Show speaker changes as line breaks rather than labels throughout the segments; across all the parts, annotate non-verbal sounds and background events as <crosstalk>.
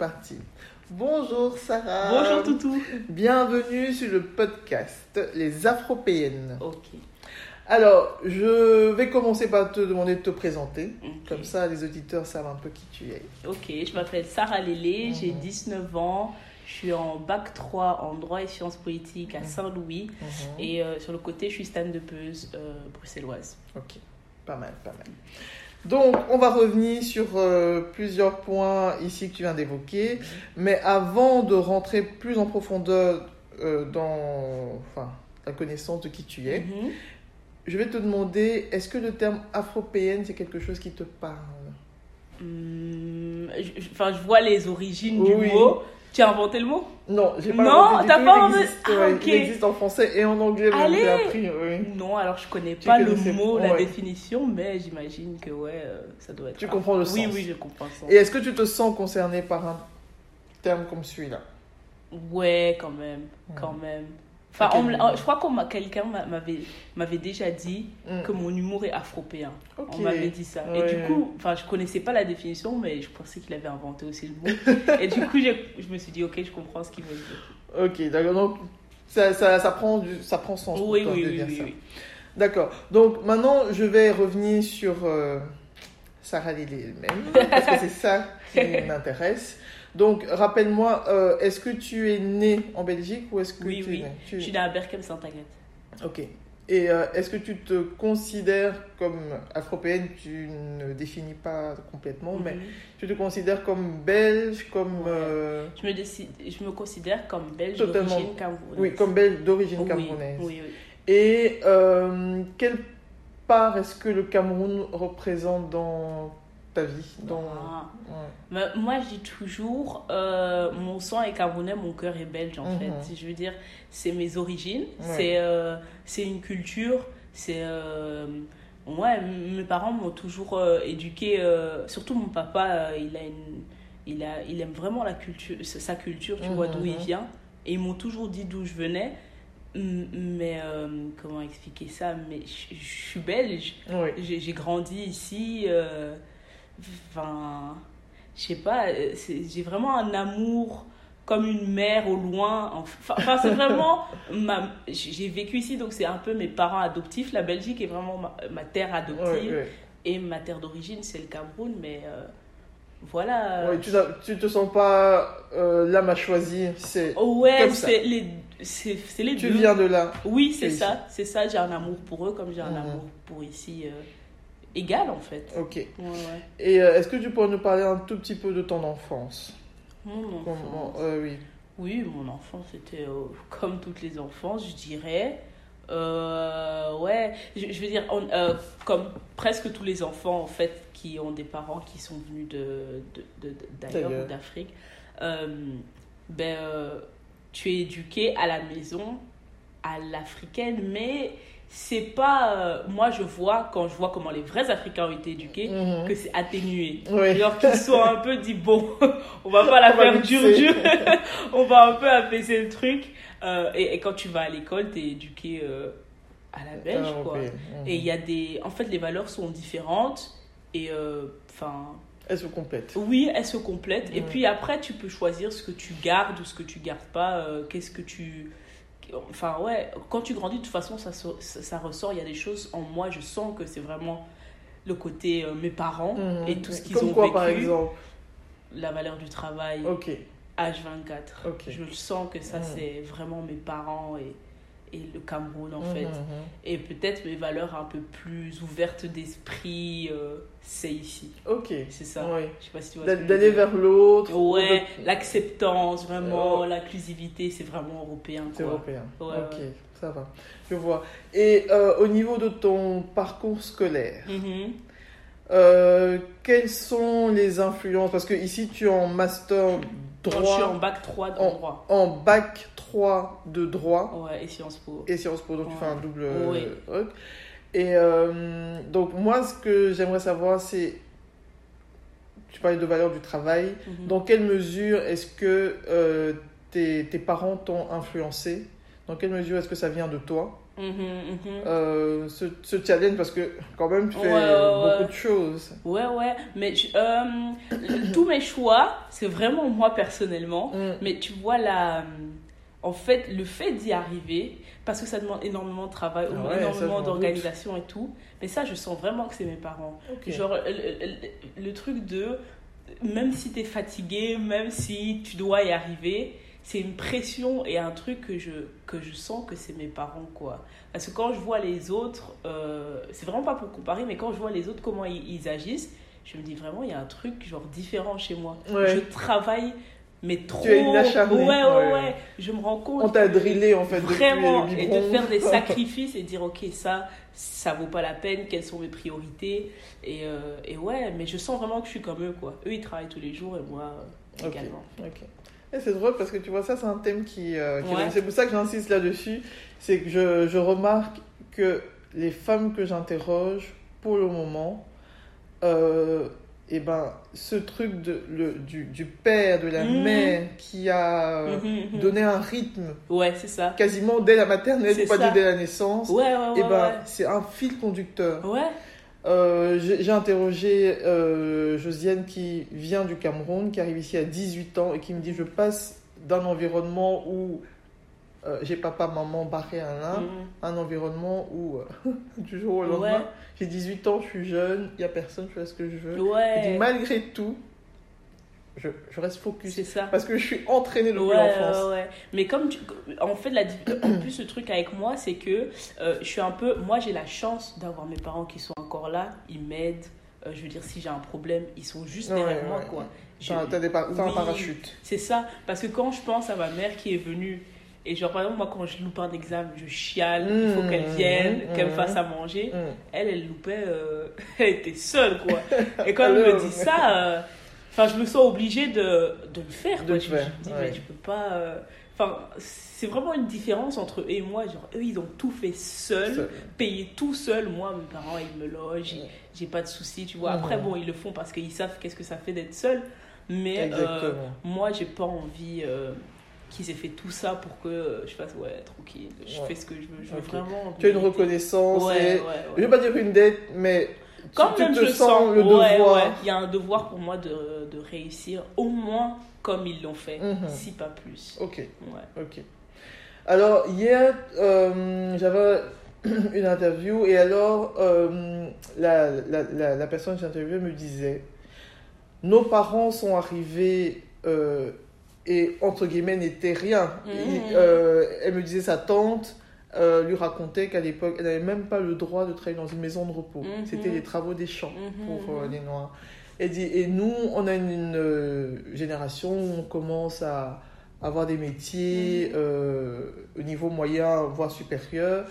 Parti. Bonjour Sarah.
Bonjour Toutou.
Bienvenue sur le podcast Les Afropéennes.
Ok.
Alors, je vais commencer par te demander de te présenter. Comme ça, les auditeurs savent un peu qui tu es.
Ok, je m'appelle Sarah Lélé, j'ai
Mhm.
19 ans, je suis en bac 3 en droit et sciences politiques à
Mhm.
Saint-Louis et euh, sur le côté, je suis stand-upeuse euh, bruxelloise.
Ok, pas mal, pas mal. Donc, on va revenir sur euh, plusieurs points ici que tu viens d'évoquer. Mais avant de rentrer plus en profondeur euh, dans enfin, la connaissance de qui tu es,
Mhm.
je vais te demander est-ce que le terme afropéenne, c'est quelque chose qui te parle?
Hum, je- je- Enfin, je vois les origines
Oui.
du mot. Tu as inventé le mot?
Non, j'ai pas
Non,
inventé du
t'as pas inventé- Ah,
ouais,
ok.
Il existe en français et en anglais,
Allez
j'ai appris. Oui.
Non, alors je connais
Tu
pas le mot, la
ouais.
définition, mais j'imagine que ouais, euh, ça doit être.
Tu comprends le
Oui,
sens.
oui, je comprends le sens.
Et est-ce que tu te sens concerné par un terme comme celui-là?
Ouais, quand même, quand même. Enfin, on je crois que quelqu'un m'a- m'avait déjà dit
Mm.
que mon humour est afropéen.
Ok.
On m'avait dit ça. Et
Ouais.
du coup, enfin, je connaissais pas la définition, mais je pensais qu'il avait inventé aussi le mot. <laughs> Et du coup, j'ai- je me suis dit, ok, je comprends ce qu'il veut dire.
Ok, d'accord. Donc, ça, ça, ça, prend du, ça prend sens. pour
Oui,
toi
oui,
de
oui,
dire
oui,
ça.
oui.
D'accord. Donc, maintenant, je vais revenir sur euh, Sarah Lily elle-même, parce que c'est ça qui <laughs> m'intéresse. Donc, rappelle-moi, euh, est-ce que tu es née en Belgique ou est-ce que
Oui,
tu
oui.
es née tu...
Je suis dans la Berkem Saint-Agathe.
Ok. Et euh, est-ce que tu te considères comme afropéenne? Tu ne définis pas complètement, mais
Mhm.
tu te considères comme belge, comme
Ouais.
euh,
je, me décide, je me considère comme belge
Totalement.
d'origine camerounaise.
oui, comme belge d'origine
Oui,
camerounaise.
Oui, oui.
Et quelle part est-ce que le Cameroun représente dans ta vie dans...
Ah.
Ouais.
Mais moi, je dis toujours, euh, mon sang est camerounais, mon cœur est belge, en
Mhm.
fait. Je veux dire, c'est mes origines,
Ouais.
c'est euh, c'est une culture, c'est... euh, ouais, mes parents m'ont toujours euh, éduqué, surtout mon papa, il, a une, il, a, il aime vraiment la culture, sa culture, tu vois, d'où il
Mhm.
vient. Et ils m'ont toujours dit d'où je venais. Mais euh, comment expliquer ça? Mais je je suis belge. J'ai j'ai grandi ici. euh, Enfin, je sais pas, euh, j'ai vraiment un amour comme une mère au loin. Enfin, enfin, c'est vraiment. <laughs> ma- J'ai vécu ici, donc c'est un peu mes parents adoptifs. La Belgique est vraiment ma, ma terre adoptive.
Ouais, ouais.
Et ma terre d'origine, c'est le Cameroun, mais euh, voilà.
Ouais, tu, tu te sens pas euh, l'âme à choisir, c'est
Oh ouais, c'est les, c'est c'est les
tu
deux.
viens de là.
Oui, c'est ça, c'est ça. J'ai un amour pour eux comme j'ai un
Mhm.
amour pour ici. euh, égal, en fait.
Ok.
Ouais, ouais.
Et euh, est-ce que tu pourrais nous parler un tout petit peu de ton enfance?
Mon
Comment-
enfance.
euh, Oui.
Oui, mon enfance c'était euh, <laughs> comme toutes les enfances, je dirais. Euh, ouais, je, je veux dire, on- comme presque tous les enfants en fait qui ont des parents qui sont venus de, d'ailleurs ou d'Afrique, ben, tu es éduqué à la maison à l'africaine, mais c'est pas. euh, moi je vois, quand je vois comment les vrais Africains ont été éduqués,
Mhm.
que c'est atténué.
Ouais.
Alors qu'ils sont un peu dit, bon, <laughs> on va pas la
On
faire dur, dur. <laughs> <laughs> on va un peu apaiser le truc. Euh, et, et quand tu vas à l'école, t'es éduqué euh, à la belge,
Ah,
quoi.
Mhm.
Et il y a des... En fait, les valeurs sont différentes. Et enfin...
Elles se complètent.
oui, elles se complètent. Et
Ouais.
puis après, tu peux choisir ce que tu gardes ou ce que tu gardes pas. Qu'est-ce que tu... Enfin, ouais, quand tu grandis, de toute façon, ça, ça, ça ressort. Il y a des choses en moi, je sens que c'est vraiment le côté euh, mes parents
Mhm.
et tout ce qu'ils ont
quoi,
vécu.
par exemple
La valeur du travail,
Ok.
H24.
Ok.
Je sens que ça,
Mhm.
c'est vraiment mes parents et, et le Cameroun en
Mhm,
fait.
mhm.
Et peut-être mes valeurs un peu plus ouvertes d'esprit, euh, c'est ici.
Ok.
C'est ça.
Oui.
Je sais pas si tu vois.
D'aller vers l'autre.
Ouais,
de-
l'acceptance, vraiment,
Oh.
l'inclusivité, c'est vraiment européen.
C'est européen.
Ouais,
ok,
ouais.
ça va. Je vois. Et euh, au niveau de ton parcours scolaire, euh, quelles sont les influences? Parce que ici, tu es en master
Non, je suis en bac 3 de
En-
droit.
en bac 3 de droit
Ouais, et Sciences Po.
et Sciences Po, donc tu
Ouais.
fais un double
Oui.
truc. Et euh, donc, moi, ce que j'aimerais savoir, c'est. Tu parlais de valeur du travail.
Mhm.
Dans quelle mesure est-ce que euh, tes, tes parents t'ont influencé? Dans quelle mesure est-ce que ça vient de toi?
Mhm.
euh, ce, ce challenge Parce que quand même, tu fais
Ouais, ouais,
beaucoup de choses.
Ouais, ouais, mais euh, tous mes choix, c'est vraiment moi personnellement.
Mm.
Mais tu vois, là, en fait, le fait d'y arriver, parce que ça demande énormément de travail,
Ah ouais,
énormément
m'en
d'organisation et tout, mais ça, je sens vraiment que c'est mes parents. Genre, le, le- le truc de, même si tu es fatigué, même si tu dois y arriver, c'est une pression et un truc que je, que je sens que c'est mes parents, quoi. Parce que quand je vois les autres, euh, c'est vraiment pas pour comparer, mais quand je vois les autres, comment ils, ils agissent, je me dis vraiment, il y a un truc genre différent chez moi.
Ouais.
Je travaille, mais trop.
es une acharnée.
Ouais, ouais,
Ouais.
ouais, Je me rends compte.
On t'a drillé en fait
Vraiment, et de faire des <laughs> sacrifices et dire, ok, ça, ça vaut pas la peine, quelles sont mes priorités? Et, euh, et ouais, mais je sens vraiment que je suis comme eux, quoi. Eux, ils travaillent tous les jours et moi euh, également.
Ok. Et c'est drôle parce que tu vois, ça c'est un thème qui... euh, qui-
Ouais.
C'est pour ça que j'insiste là-dessus. C'est que je, je remarque que les femmes que j'interroge, pour le moment, euh, eh ben, ce truc de, le, du, du père, de la
Mhm.
mère qui a euh,
Mhm, mhm.
donné un rythme
Ouais, c'est ça.
quasiment dès la maternelle, pas dès la naissance,
Ouais, ouais, ouais.
et ben, c'est un fil conducteur.
Ouais.
Euh, J'ai interrogé euh, Josiane qui vient du Cameroun, qui arrive ici à 18 ans et qui me dit je passe d'un environnement où euh, j'ai papa, maman barré à l'un,
Mhm.
à un environnement où euh, <laughs> du jour au lendemain,
Ouais.
j'ai 18 ans, je suis jeune, il n'y a personne, je fais ce que je veux.
Ouais.
malgré tout, je, je reste focus
C'est ça.
parce que je suis entraînée depuis
Ouais,
l'enfance.
ouais, ouais. Mais comme tu... en fait, la... en plus, le truc avec moi, c'est que euh, je suis un peu. Moi, j'ai la chance d'avoir mes parents qui sont encore là. Ils m'aident. Euh, je veux dire, si j'ai un problème, ils sont juste derrière moi, quoi.
T'as un parachute.
C'est ça. Parce que quand je pense à ma mère qui est venue, et genre, par exemple, moi, quand je loupe un examen, je chiale, il faut
Mmh,
qu'elle vienne,
mmh,
qu'elle me
mmh.
fasse à manger.
Mm.
Elle, elle loupait, euh, <laughs> elle était seule, quoi. <laughs> Et quand elle me dit ça, enfin, je me sens obligée de, de le faire,
De
quoi.
le
je, me
faire,
dis,
ouais.
mais je peux pas. euh, Enfin, c'est vraiment une différence entre eux et moi. Genre, eux, ils ont tout fait seuls,
Seul.
payé tout seul. Moi, mes parents, ils me logent, j'ai- j'ai pas de soucis, tu vois. Après, bon, ils le font parce qu'ils savent qu'est-ce que ça fait d'être seul. Mais euh, moi, j'ai pas envie euh, qu'ils aient fait tout ça pour que je fasse, ouais, tranquille, je
Ouais.
fais ce que je veux. Je veux vraiment.
Tu as une reconnaissance
Ouais,
et
ouais,
Je
ouais.
vais pas dire une dette, mais
Quand
tu
même, je
sens le
ouais,
devoir.
ouais. Il y a un devoir pour moi de, de réussir au moins comme ils l'ont fait,
Mhm.
si pas plus.
Ok,
Ouais.
ok. Alors, hier, euh, j'avais <clears throat> une interview et alors, euh, la, la, la, la personne que j'ai interviewée me disait Nos parents sont arrivés euh, et, entre guillemets, n'étaient rien.
Mhm.
Et, elle me disait sa tante. Euh, lui racontait qu'à l'époque, elle n'avait même pas le droit de travailler dans une maison de repos.
Mhm.
C'était les travaux des champs.
Mhm.
pour euh, les Noirs. Et, dit, et nous, on a une, une, euh, génération où on commence à avoir des métiers euh, au niveau moyen, voire supérieur.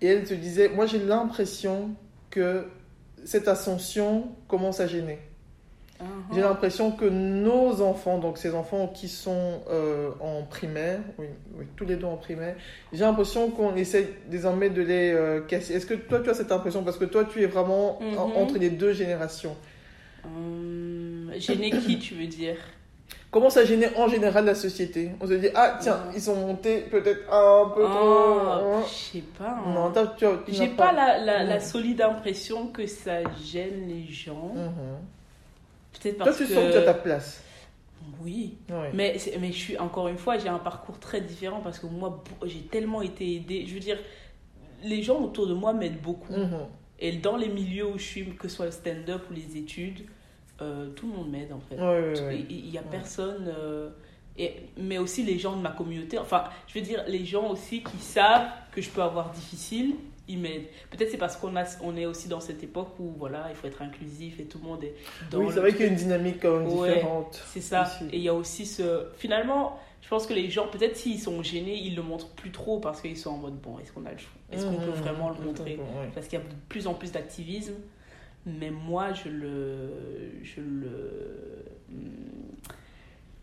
Et elle se disait, moi j'ai l'impression que cette ascension commence à gêner.
Mhm.
J'ai l'impression que nos enfants, donc ces enfants qui sont euh, en primaire, oui, oui, tous les deux en primaire, j'ai l'impression qu'on essaie désormais de les euh, casser. Est-ce que toi tu as cette impression? Parce que toi tu es vraiment en-
Mhm.
entre les deux générations.
Hum, Gêner qui, tu veux dire?
Comment ça gêne en général la société? On se dit, ah tiens,
Ouais.
ils sont montés peut-être un peu trop.
Ah,
hein.
Je sais pas. hein.
Non,
J'ai pas la, la, la solide impression que ça gêne les gens.
Mhm.
Peut-être
Toi,
parce
tu
que.
sens que tu as ta place.
Oui.
Ouais.
Mais, mais je suis, encore une fois, j'ai un parcours très différent parce que moi, j'ai tellement été aidée. Je veux dire, les gens autour de moi m'aident beaucoup.
Mhm.
Et dans les milieux où je suis, que ce soit le stand-up ou les études, euh, tout le monde m'aide en fait.
Ouais.
Il n'y a personne euh, Et, mais aussi les gens de ma communauté, enfin, je veux dire, les gens aussi qui savent que je peux avoir difficile, ils m'aident. Peut-être c'est parce qu'on a, on est aussi dans cette époque où, voilà, il faut être inclusif et tout le monde est dans
Oui, c'est vrai qu'il y a une dynamique quand même
Ouais,
différente.
C'est ça. Et il y a aussi ce. Finalement, je pense que les gens, peut-être s'ils sont gênés, ils le montrent plus trop parce qu'ils sont en mode bon, est-ce qu'on a le choix? Est-ce qu'on peut
Mhm.
vraiment le montrer?
Ouais.
Parce qu'il y a de plus en plus d'activisme. Mais moi, je le. Je le. hmm,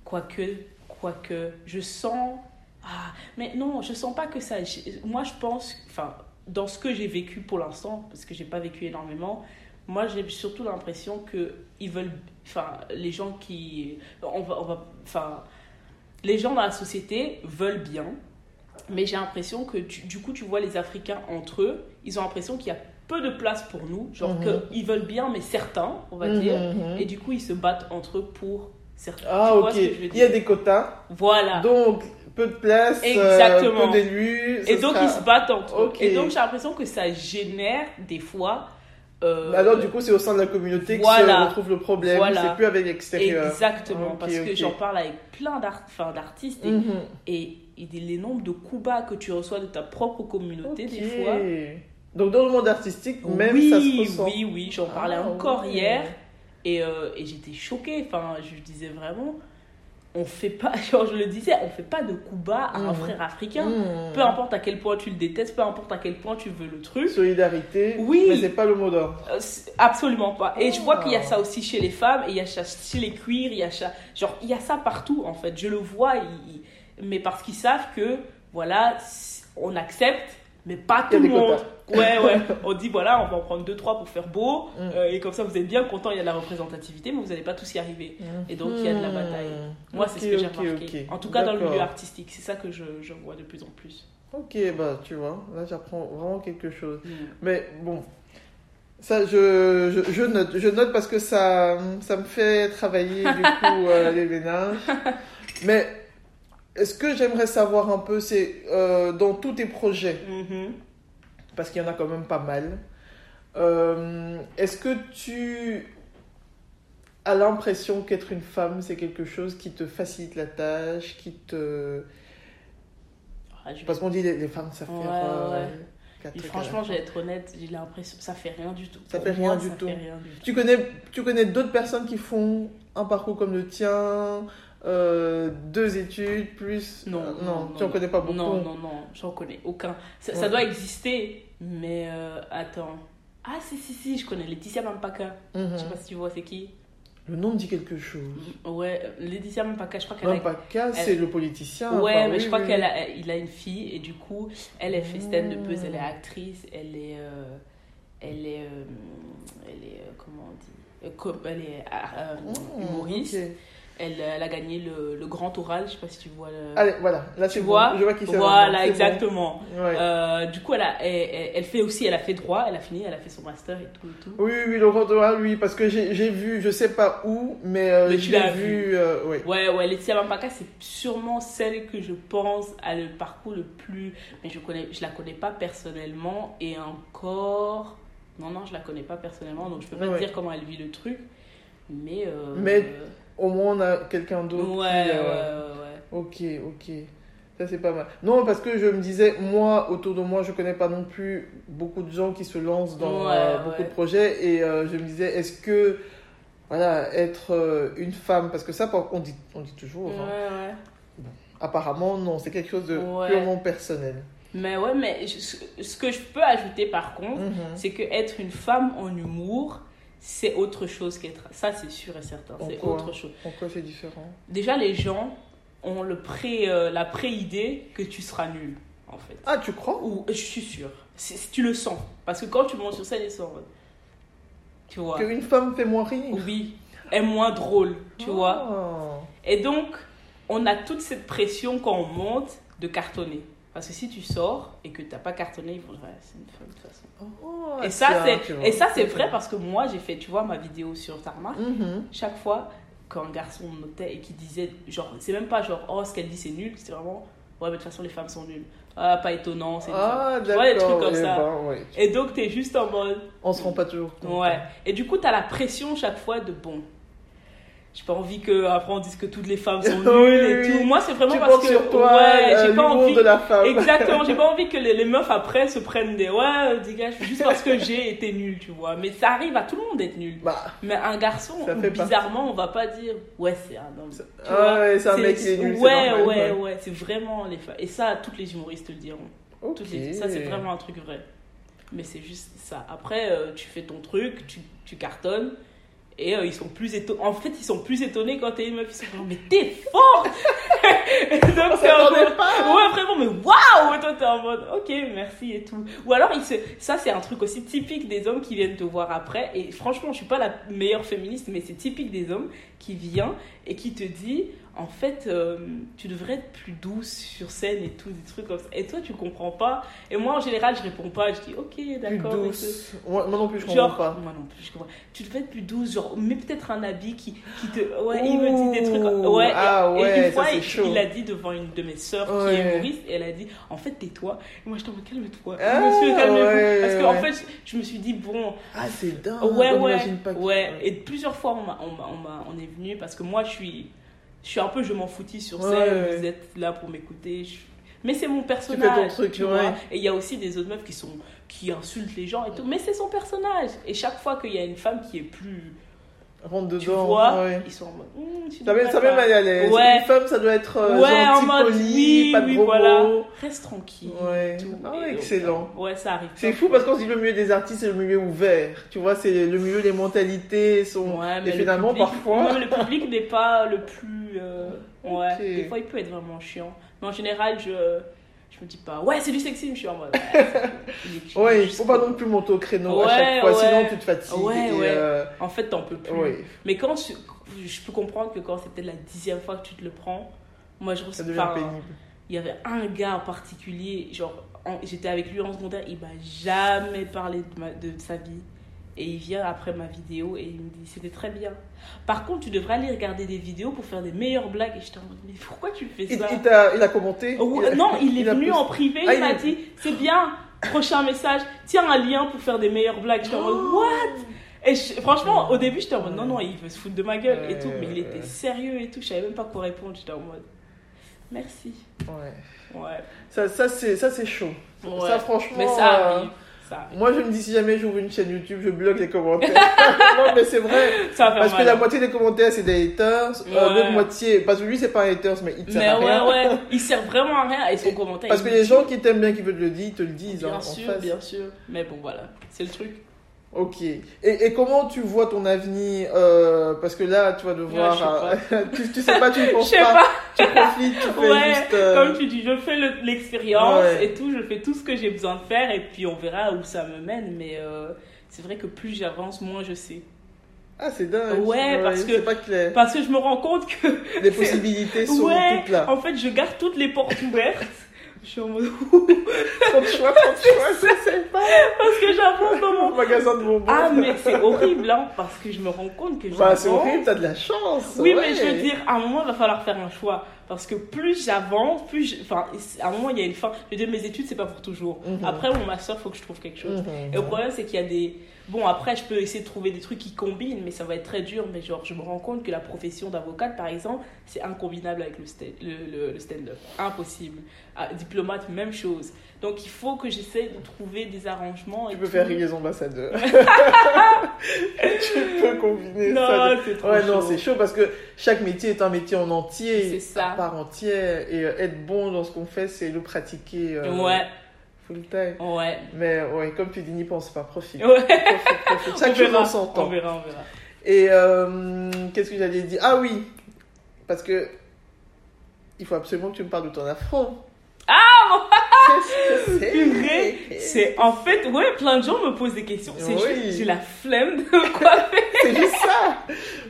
Quoique. Quoique. Je sens. Ah, mais non, je sens pas que ça. Moi, je pense. Enfin, dans ce que j'ai vécu pour l'instant, parce que j'ai pas vécu énormément, moi, j'ai surtout l'impression que ils veulent. Enfin, les gens qui. On va. On va enfin, les gens dans la société veulent bien, mais j'ai l'impression que tu- du coup, tu vois les Africains entre eux, ils ont l'impression qu'il y a peu de place pour nous, genre
Mhm.
qu'ils veulent bien, mais certains, on va
Mhm,
dire,
mhm.
et du coup, ils se battent entre eux pour certains.
Ah, ok. Il y a des quotas,
Voilà.
donc peu de place, euh,
Exactement.
peu d'élus.
et donc,
sera-
ils se battent entre eux. Et donc, j'ai l'impression que ça génère des fois. euh,
Alors, du coup, c'est au sein de la communauté que
Voilà.
se retrouve le problème.
Voilà.
C'est plus avec l'extérieur.
Exactement,
Ok,
parce que j'en parle avec plein d'artistes et,
Mhm.
et, et les nombres de coups bas que tu reçois de ta propre communauté, des fois.
Donc, dans le monde artistique, même
oui,
ça se ressent.
oui, oui, j'en parlais
Ah,
encore hier et, euh, et j'étais choquée. Enfin, je disais vraiment, on fait pas, <laughs> genre je le disais, on fait pas de coups bas à un
Mhm.
frère africain.
Mhm.
Peu importe à quel point tu le détestes, peu importe à quel point tu veux le truc.
Solidarité,
Oui.
mais c'est pas le mot d'ordre.
Euh, Absolument pas. Et je vois
Ah.
qu'il y a ça aussi chez les femmes, et il y a ça chez les cuirs, il y a ça, genre, il y a ça partout en fait. Je le vois, il- il- mais parce qu'ils savent que, voilà, on accepte, mais pas tout le monde. Ouais, ouais. <laughs> On dit, voilà, on va en prendre deux, trois pour faire beau,
Mm.
euh, et comme ça vous êtes bien content, il y a de la représentativité, mais vous n'allez pas tous y arriver. Et donc, il y a de la bataille. Moi, c'est ce que j'ai
Ok, ok,
remarqué. En tout cas, dans le milieu artistique, c'est ça que je, je vois de plus en plus.
Ok, bah tu vois, là j'apprends vraiment quelque chose.
Mm.
Mais bon, ça je, je, je note, je note parce que ça, ça me fait travailler du coup <laughs> euh, les ménages. Mais est-ce que j'aimerais savoir un peu, c'est euh, dans tous tes projets,
Mhm.
parce qu'il y en a quand même pas mal, euh, est-ce que tu as l'impression qu'être une femme c'est quelque chose qui te facilite la tâche, qui te...
Je-
Parce qu'on dit les, les femmes ça fait...
Ouais,
euh,
ouais.
quatre
Et franchement, je vais être honnête, j'ai l'impression ça fait rien du tout.
Ça fait rien
moi,
du
ça
tout.
fait rien du tout.
Tu connais, tu connais d'autres personnes qui font un parcours comme le tien, euh, deux études, plus...
Non,
euh,
non,
tu en
non.
connais pas beaucoup.
Non, non, non, j'en connais aucun. Ça, doit exister, mais euh, attends. Ah, si, si, si, je connais Laetitia Mampaka.
Mhm.
Je sais pas si tu vois, c'est qui
Le nom me dit quelque chose.
Ouais, Laetitia Mampaka, je crois qu'elle a.
Même pas cas, c'est le politicien.
Ouais,
enfin,
mais
oui,
je crois
oui,
qu'elle a, il a une fille et du coup, elle est fait stand de buzz,
Mmh.
elle est actrice, elle est, euh, elle est, elle est, comment on dit, elle est
Mmh,
humoriste. Elle, elle a gagné le, le grand oral, je sais pas si tu vois le.
Allez, voilà, là
tu vois
bon. Je vois qui c'est.
Voilà, exactement.
bon. Ouais.
Euh, du coup, elle, a, elle, fait aussi, elle a fait droit, elle a fini, elle a fait son master et tout et tout.
Oui, oui, le grand oral, oui, parce que j'ai vu, je sais pas où, mais, euh,
Mais
je
tu
l'ai
l'as
vu. euh, ouais.
Ouais, ouais, Laetitia Mampaka, c'est sûrement celle que je pense a le parcours le plus. Mais je connais, je la connais pas personnellement et encore. Non, non, je la connais pas personnellement, donc je peux pas
Ouais.
te dire comment elle vit le truc. Mais. euh,
Mais- Au moins, on a quelqu'un d'autre.
Ouais,
qui,
ouais,
euh,
ouais, ouais.
Ok, ok. Ça, c'est pas mal. Non, parce que je me disais, moi, autour de moi, je connais pas non plus beaucoup de gens qui se lancent dans
Ouais,
euh, beaucoup
ouais.
de projets. Et euh, je me disais, est-ce que, voilà, être euh, une femme, parce que ça, on dit, on dit toujours,
Ouais,
hein. apparemment, non, c'est quelque chose de purement personnel.
Mais ouais, mais je- ce ce que je peux ajouter par contre,
Mhm.
c'est que être une femme en humour, c'est autre chose qu'être. Ça, c'est sûr et certain.
En
C'est
quoi
autre chose.
Pourquoi c'est différent?
Déjà, les gens ont le pré, euh, la pré-idée que tu seras nul, en fait.
Ah, tu crois?
Ou je suis sûre. Tu le sens. Parce que quand tu montes sur scène, ils sont en Tu vois
Qu'une femme fait moins rire
Oui. Est moins drôle, tu vois
Ah.
Et donc, on a toute cette pression quand on monte de cartonner. Parce que si tu sors et que tu n'as pas cartonné, ils vont dire, Ouais, c'est une femme de toute façon.
Oh,
Et ça,
tu
c'est, et ça, c'est vrai parce que moi, j'ai fait, tu vois, ma vidéo sur Tarmac.
Mhm.
Chaque fois qu'un garçon notait et qui disait, genre, c'est même pas genre, oh, ce qu'elle dit, c'est nul. C'est vraiment, ouais, mais de toute façon, les femmes sont nulles. Ah, pas étonnant, c'est une femme.
Ah,
Tu vois, des trucs comme
eh
ça.
ben, ouais.
Et donc, t'es juste en mode,
On se rend pas toujours compte.
ouais. Et du coup, t'as la pression chaque fois de, bon, j'ai pas envie que après on dise que toutes les femmes sont <laughs>
Oui,
nulles et
oui.
tout. Moi, c'est vraiment
tu
parce que
sur toi,
ouais,
euh,
j'ai pas envie
de la femme.
Exactement, j'ai <laughs> pas envie que les, les meufs après se prennent des ouais, euh, dégage, juste parce que j'ai été nulle, tu vois. Mais ça arrive à tout le monde d'être nul.
Bah,
Mais un garçon, bizarrement, on va pas dire ouais, c'est un homme.
Ah ouais, c'est un mec qui est nul.
Ouais, ouais, ouais, c'est vraiment les femmes. Et ça, toutes les humoristes te le diront.
Ok.
Toutes les- Ça, c'est vraiment un truc vrai. Mais c'est juste ça. Après, euh, tu fais ton truc, tu, tu cartonnes. Et euh, ils sont plus étonnés. En fait, ils sont plus étonnés quand t'es une meuf. Ils sont comme, mais t'es forte <laughs> Et donc,
On
c'est en mode-
pas.
Ouais, vraiment, mais waouh Et toi, t'es en mode, ok, merci et tout. Ou alors, ils se... ça, c'est un truc aussi typique des hommes qui viennent te voir après. Et franchement, je suis pas la meilleure féministe, mais c'est typique des hommes qui vient et qui te dit, en fait, euh, tu devrais être plus douce sur scène et tout, des trucs comme ça. Et toi, tu comprends pas. Et moi, en général, je réponds pas. Je dis, ok,
Plus
d'accord. et tout.
douce. Moi, non plus, je comprends
Genre,
pas.
moi non plus, je comprends. Tu devrais être plus douce, genre, mets peut-être un habit qui, qui te. Ouais, il me dit des trucs. Ouais, et-
ah
et,
ouais,
une
ça,
fois, il,
chaud.
il a dit devant une de mes sœurs qui est humoriste, et elle a dit En fait, tais-toi. Et moi, je t'en calme-toi.
Ah,
Monsieur, calmez-vous.
ouais,
Parce qu'en
ouais.
fait, je me suis dit Bon,
Ah, c'est dingue.
ouais, ouais.
pas
ouais. Et plusieurs fois, on, on, on, on est venu parce que moi, je suis. Je suis un peu, je m'en foutis sur scène,
Ouais.
vous êtes là pour m'écouter. je- Mais c'est mon
ton
personnage.
truc,
tu
ouais.
vois. Et il y a aussi des autres meufs qui sont qui insultent les gens et tout. Mais c'est son personnage. Et chaque fois qu'il y a une femme qui est plus.
Rentre
Tu
dedans.
vois,
ouais.
ils sont en mode. Tu
Ça met, ça
pas.
met mal à l'aise.
Ouais.
Une femme, ça doit être euh,
Ouais, en mode.
poli,
oui,
pas de
oui,
gros
voilà.
mots.
Reste tranquille.
Ouais. Ah,
donc,
excellent.
ouais, ça arrive.
C'est fou parce qu'on se dit le milieu des artistes, c'est le milieu ouvert. Tu vois, c'est le milieu des mentalités sont.
Ouais, mais
Et
le
finalement,
public-
parfois.
le public n'est pas le plus. euh, <laughs> Ouais, des fois il peut être vraiment chiant. Mais en général, je, je me dis pas, ouais, c'est du sexisme, je suis en mode. Ouais, <laughs> juste
faut pas non plus monter au créneau à chaque fois,
ouais.
sinon tu te fatigues.
Ouais,
et,
ouais.
euh,
En fait, t'en peux plus. Mais quand je, je peux comprendre que quand c'est peut-être la dixième fois que tu te le prends, moi je
ça
ressens.
devient
enfin,
pénible.
Il y avait un gars en particulier, genre, en- j'étais avec lui en secondaire, il m'a jamais parlé de, ma- de sa vie. Et il vient après ma vidéo et il me dit c'était très bien. Par contre, tu devrais aller regarder des vidéos pour faire des meilleures blagues. Et j'étais en mode, mais pourquoi tu fais ça
il a commenté
Oh,
Il a-
Non, il est venu en privé,
Ah,
il m'a dit c'est bien, prochain message, tiens un lien pour faire des meilleures blagues. J'étais en mode
Oh.
what? Et je- franchement, au début, j'étais en mode non, non, il veut se foutre de ma gueule et tout, mais il était sérieux et tout, je savais même pas quoi répondre. J'étais en mode merci.
Ouais.
Ouais.
Ça, ça c'est chaud.
Ouais.
Ça, franchement.
Mais ça
euh,
arrive. Ça.
Moi, je me dis, si jamais j'ouvre une chaîne YouTube, je bloque les commentaires. <laughs> non, mais c'est vrai.
Ça
Parce que la moitié des commentaires, c'est des haters. Euh. L'autre moitié, parce que lui, c'est pas un haters, mais il te
Mais
sert à
ouais,
rien.
ouais, <laughs> il sert vraiment à rien et son commentaire.
Parce que les gens qui t'aiment bien, qui veulent te le dire, ils te le disent. hein,
Bien
en
sûr,
face.
bien sûr. Mais bon, voilà, c'est le truc.
Ok. Et, et comment tu vois ton avenir euh, Parce que là, tu vas devoir.
Ouais,
euh, <laughs> tu, tu sais pas, tu ne <laughs>
Je
penses
sais
pas.
pas,
Tu profites, tu fais
ouais,
juste. euh,
comme tu dis, je fais le- l'expérience
Ouais.
et tout, je fais tout ce que j'ai besoin de faire et puis on verra où ça me mène. Mais euh, c'est vrai que plus j'avance, moins je sais.
Ah, c'est dingue.
Ouais, parce que-
pas clair.
Parce que je me rends compte que,
Les <laughs> possibilités sont toutes là.
en fait, je garde toutes les portes ouvertes. Je suis en mode
de choix, choix, je sais pas.
parce que j'avance dans mon.
Au magasin de bonbons.
Ah, mais c'est horrible, hein, parce que je me rends compte que
Bah, c'est
j'avance.
horrible, t'as de la chance.
Oui,
ouais.
mais je veux dire, à un moment, il va falloir faire un choix. Parce que plus j'avance, plus. je- Enfin, à un moment, il y a une fin. Je veux dire, mes études, c'est pas pour toujours.
Mhm.
Après, mon master, il faut que je trouve quelque chose.
Mhm.
Et le problème, c'est qu'il y a des. Bon, après, je peux essayer de trouver des trucs qui combinent, mais ça va être très dur. Mais genre, je me rends compte que la profession d'avocate, par exemple, c'est incombinable avec le, sta- le, le- le stand-up. Impossible. Ah, diplomate, même chose. Donc, il faut que j'essaie de trouver des arrangements. et
Tu peux
tout.
faire rire les ambassadeurs. <laughs> <laughs> tu peux combiner ça.
Non, c'est trop
Ouais, non, c'est chaud parce que chaque métier est un métier en entier,
C'est ça.
à part entière. Et euh, être bon dans ce qu'on fait, c'est le pratiquer euh,
Ouais,
full time.
ouais.
Mais ouais, comme tu dis, n'y pense pas, profite.
Ouais.
Profite, profite. <laughs>
On
Chaque chose en son
On
temps.
verra, on verra.
Et euh, qu'est-ce que j'allais dire? Ah oui, parce que il faut absolument que tu me parles de ton affront.
Ah,
Qu'est-ce que c'est?
En fait, ouais, plein de gens me posent des questions. C'est
Oui.
juste, j'ai la flemme de coiffer. <laughs>
C'est juste ça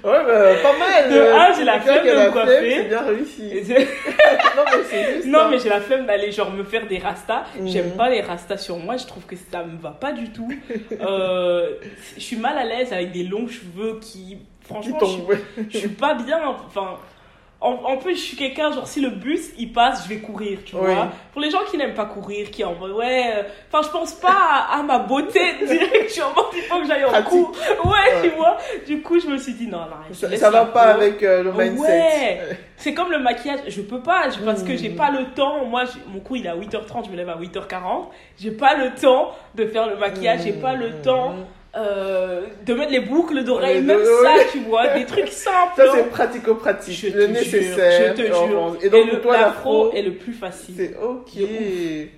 Ouais, bah, pas mal
De
euh,
un, j'ai la flemme de me coiffer.
C'est bien réussi.
Je- <laughs>
non, mais c'est juste
non, mais j'ai la flemme d'aller genre me faire des rastas.
Mhm.
J'aime pas les rastas sur moi. Je trouve que ça me va pas du tout. <laughs> Euh, je suis mal à l'aise avec des longs cheveux qui,
Qui
franchement, je suis pas bien. Enfin, en, en plus, je suis quelqu'un, genre, si le bus il passe, je vais courir, tu
Oui.
vois. Pour les gens qui n'aiment pas courir, qui en mode, ouais, euh, enfin, je pense pas à, à ma beauté <laughs> direct, je suis en mode, il faut que j'aille en
Pratique.
cours. Ouais, <laughs>
Ouais.
tu vois. Du coup, je me suis dit, non, non,
Ça, ça va pas avec euh, le mindset.
Ouais. C'est comme le maquillage, je peux pas, je- parce que j'ai
Mm.
pas le temps. Moi, mon cours il est à 8h30, je me lève à 8h40. J'ai pas le temps de faire le maquillage, j'ai pas le
Mm,
temps. Euh, de mettre les boucles d'oreilles,
Ouais,
même ça,
ouais.
tu vois, des trucs <laughs> simples.
Ça,
hein.
c'est pratico-pratique.
Je
Le
te
nécessaire.
jure, je te jure.
Et donc,
le-
toi, l'afro,
est le plus facile.
c'est ok.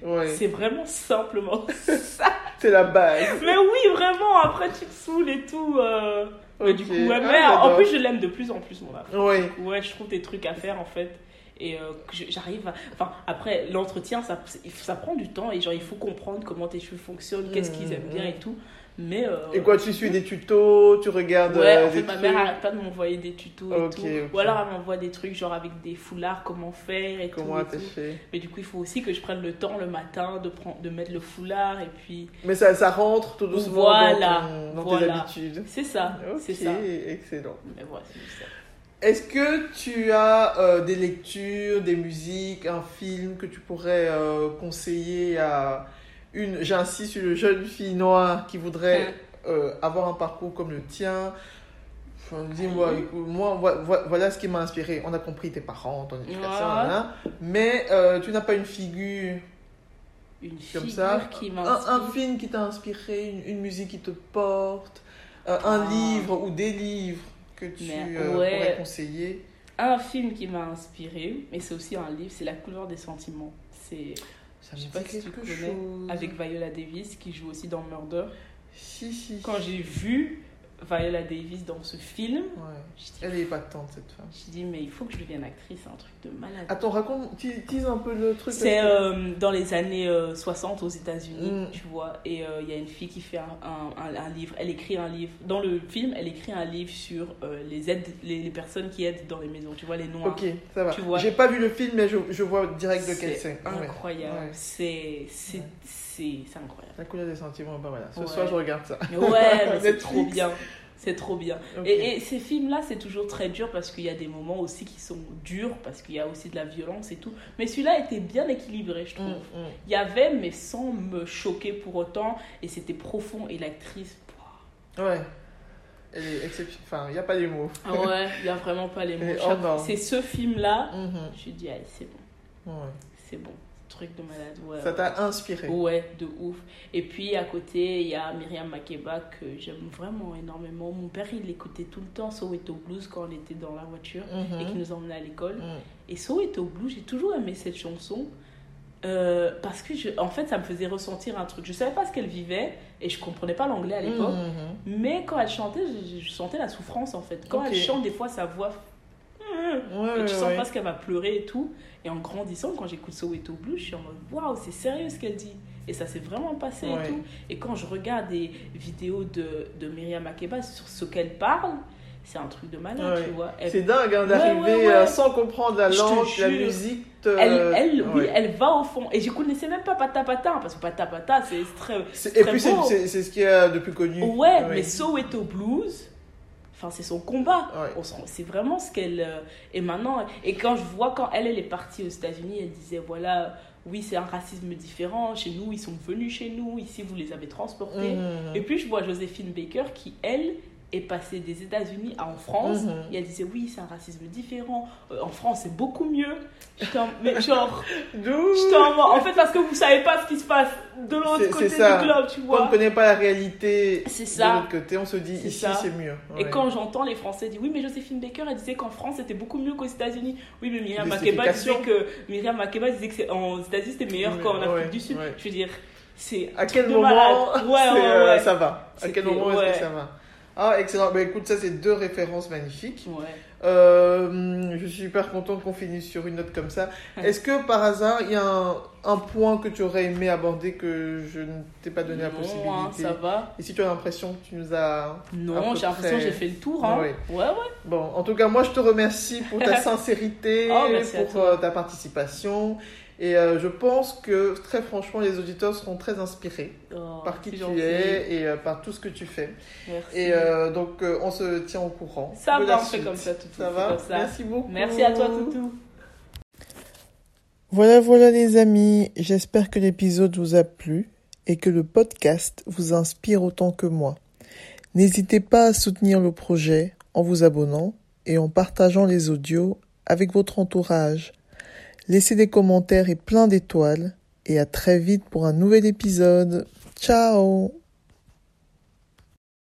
Ouais.
C'est vraiment simplement <laughs> ça.
C'est la base.
Mais oui, vraiment, après tu te saoules et tout. euh. Mais du coup, ouais,
Ah,
en plus, je l'aime de plus en plus, mon afro.
Oui.
Ouais, je trouve des trucs à faire en fait. Et euh, j'arrive à. Enfin, après, l'entretien, ça, ça prend du temps et genre, il faut comprendre comment tes cheveux fonctionnent, qu'est-ce qu'ils aiment bien et tout. Mais. euh,
Et quoi, tu suis des tutos, tu regardes
Ouais,
euh,
en fait, ma
trucs
mère arrête pas de m'envoyer des tutos et tout. Ou alors, elle m'envoie des trucs genre avec des foulards, comment faire et
Comment
tout. et tout.
attacher
Mais du coup, il faut aussi que je prenne le temps le matin de, prendre, de mettre le foulard et puis.
Mais ça, ça rentre tout doucement
Voilà,
dans, ton- dans tes
voilà.
habitudes.
C'est ça,
Ok,
c'est ça.
excellent.
Mais voilà, c'est juste ça.
Est-ce que tu as euh, des lectures, des musiques, un film que tu pourrais euh, conseiller à une, j'insiste sur une jeune fille noire qui voudrait euh, avoir un parcours comme le tien Enfin, Dis-moi,
Mhm.
écoute, moi, vo- vo- voilà ce qui m'a inspiré. On a compris tes parents, ton éducation,
Ouais.
nanana. mais euh, tu n'as pas une figure
Une
comme
figure
ça,
qui
un, un film qui t'a inspiré, une, une musique qui te porte, euh, un
Ah.
livre ou des livres que tu
ouais.
pourrais conseiller.
Un film qui m'a inspiré, mais c'est aussi un livre, c'est La couleur des sentiments. C'est
Ça
Je
me
sais pas si tu connais,
chose.
avec Viola Davis qui joue aussi dans Murder.
Si, si.
Quand j'ai vu Viola Davis dans ce film,
Ouais.
dis,
Elle est cette femme.
je dis mais il faut que je devienne actrice, c'est un truc de malade.
Attends, raconte, tease un peu le truc.
C'est euh, dans les années euh, 60 aux États-Unis,
Mm.
tu vois, et euh, il y a une fille qui fait un, un- livre. Elle écrit un livre. Dans le film, elle écrit un livre sur euh, les aides, les, les personnes qui aident dans les maisons. Tu vois, les noirs.
Ok, ça va.
Tu vois.
J'ai pas vu le film, mais je, je vois direct de quel
C'est
c'est. Ouais.
incroyable.
Ouais.
C'est c'est
Ouais.
c'est incroyable.
La couleur des sentiments, bah voilà. Ce
Ouais.
soir, je regarde ça.
Ouais, mais <laughs> c'est trop bien. C'est trop bien. Et, et ces films-là, c'est toujours très dur parce qu'il y a des moments aussi qui sont durs, parce qu'il y a aussi de la violence et tout. Mais celui-là était bien équilibré, je trouve.
Mm, mm.
Il y avait, mais sans me choquer pour autant. Et c'était profond. Et l'actrice.
Ouais. Elle est exceptionnelle. Enfin, il n'y a pas les mots.
ah ouais, <laughs> il n'y a vraiment pas les mots.
Oh
c'est ce film-là, je dit, allez, c'est bon,
Ouais.
c'est bon. Truc de malade, ouais.
Ça t'a inspiré.
Ouais, de ouf. Et puis à côté, il y a Myriam Makeba que j'aime vraiment énormément. Mon père, il écoutait tout le temps Soweto Blues quand on était dans la voiture
Mhm.
et qui nous emmenait à l'école.
Mm.
Et Soweto Blues, j'ai toujours aimé cette chanson euh, parce que, je, en fait, ça me faisait ressentir un truc. Je savais pas ce qu'elle vivait et je comprenais pas l'anglais à l'époque.
Mhm.
Mais quand elle chantait, je, je sentais la souffrance en fait. Quand elle chante, des fois, sa voix.
Ouais,
Et tu sens ce qu'elle va pleurer et tout. Et en grandissant, quand j'écoute Soweto Blues, je suis en mode waouh, c'est sérieux ce qu'elle dit. Et ça s'est vraiment passé et tout. Et quand je regarde des vidéos de, de Myriam Makeba sur ce qu'elle parle, c'est un truc de malade,
Ouais.
tu vois. Elle,
C'est dingue hein, d'arriver
Ouais, ouais, ouais.
euh, sans comprendre la langue, la musique. te-
elle, elle, oui, elle va au fond. Et je connaissais même pas Pata Pata, parce que Pata Pata, c'est très.
Et
très
puis c'est
beau.
c'est- c'est ce qu'il y a de plus connu.
Ouais, mais Soweto Blues, enfin c'est son combat.
Ouais.
C'est vraiment ce qu'elle. euh, Et maintenant, et quand je vois quand elle, elle est partie aux États-Unis, elle disait voilà, oui, c'est un racisme différent. Chez nous, ils sont venus chez nous. Ici, vous les avez transportés.
Mhm.
Et puis je vois Joséphine Baker qui, elle, est passée des États-Unis à en France. Et elle disait oui, c'est un racisme différent. Euh, en France, c'est beaucoup mieux. J'étais en- Mais genre, j'étais en mode- En fait, parce que vous savez pas ce qui se passe de l'autre côté
ça.
du globe, tu
Quand on
vois.
ne connaît pas la réalité
C'est
de
ça.
l'autre côté, on se dit ici
ça.
c'est mieux.
Et
Ouais.
quand j'entends les Français dire oui, mais Joséphine Baker, elle disait qu'en France c'était beaucoup mieux qu'aux États-Unis. Oui, mais Myriam Makeba disait que Myriam Makeba disait que en États-Unis c'était meilleur qu'en Afrique
ouais,
du Sud.
ouais.
Je veux dire, c'est
À quel moment <laughs> euh, ça va? À quel moment est-ce que ça va? Ah, excellent. Bah, écoute, ça, c'est deux références magnifiques.
ouais.
Euh, je suis super contente qu'on finisse sur une note comme ça. Est-ce que par hasard, il y a un, un point que tu aurais aimé aborder que je ne t'ai pas donné la
Non,
possibilité
hein, ça va.
Et si tu as l'impression que tu nous as.
Non, j'ai l'impression que j'ai fait le tour. Hein.
Ouais.
Ouais, ouais.
Bon, en tout cas, moi, je te remercie pour ta <laughs> sincérité,
Oh,
pour euh, ta participation. Et euh, je pense que, très franchement, les auditeurs seront très inspirés
Oh,
par qui tu
gentil.
es et euh, par tout ce que tu fais.
Merci.
Et euh, donc, euh, on se tient au courant.
ça va, on fait comme ça, Toutou.
Ça va
comme ça.
Merci beaucoup.
Merci à toi, Toutou.
Voilà, voilà les amis, j'espère que l'épisode vous a plu et que le podcast vous inspire autant que moi. N'hésitez pas à soutenir le projet en vous abonnant et en partageant les audios avec votre entourage. Laissez des commentaires et plein d'étoiles et à très vite pour un nouvel épisode. Ciao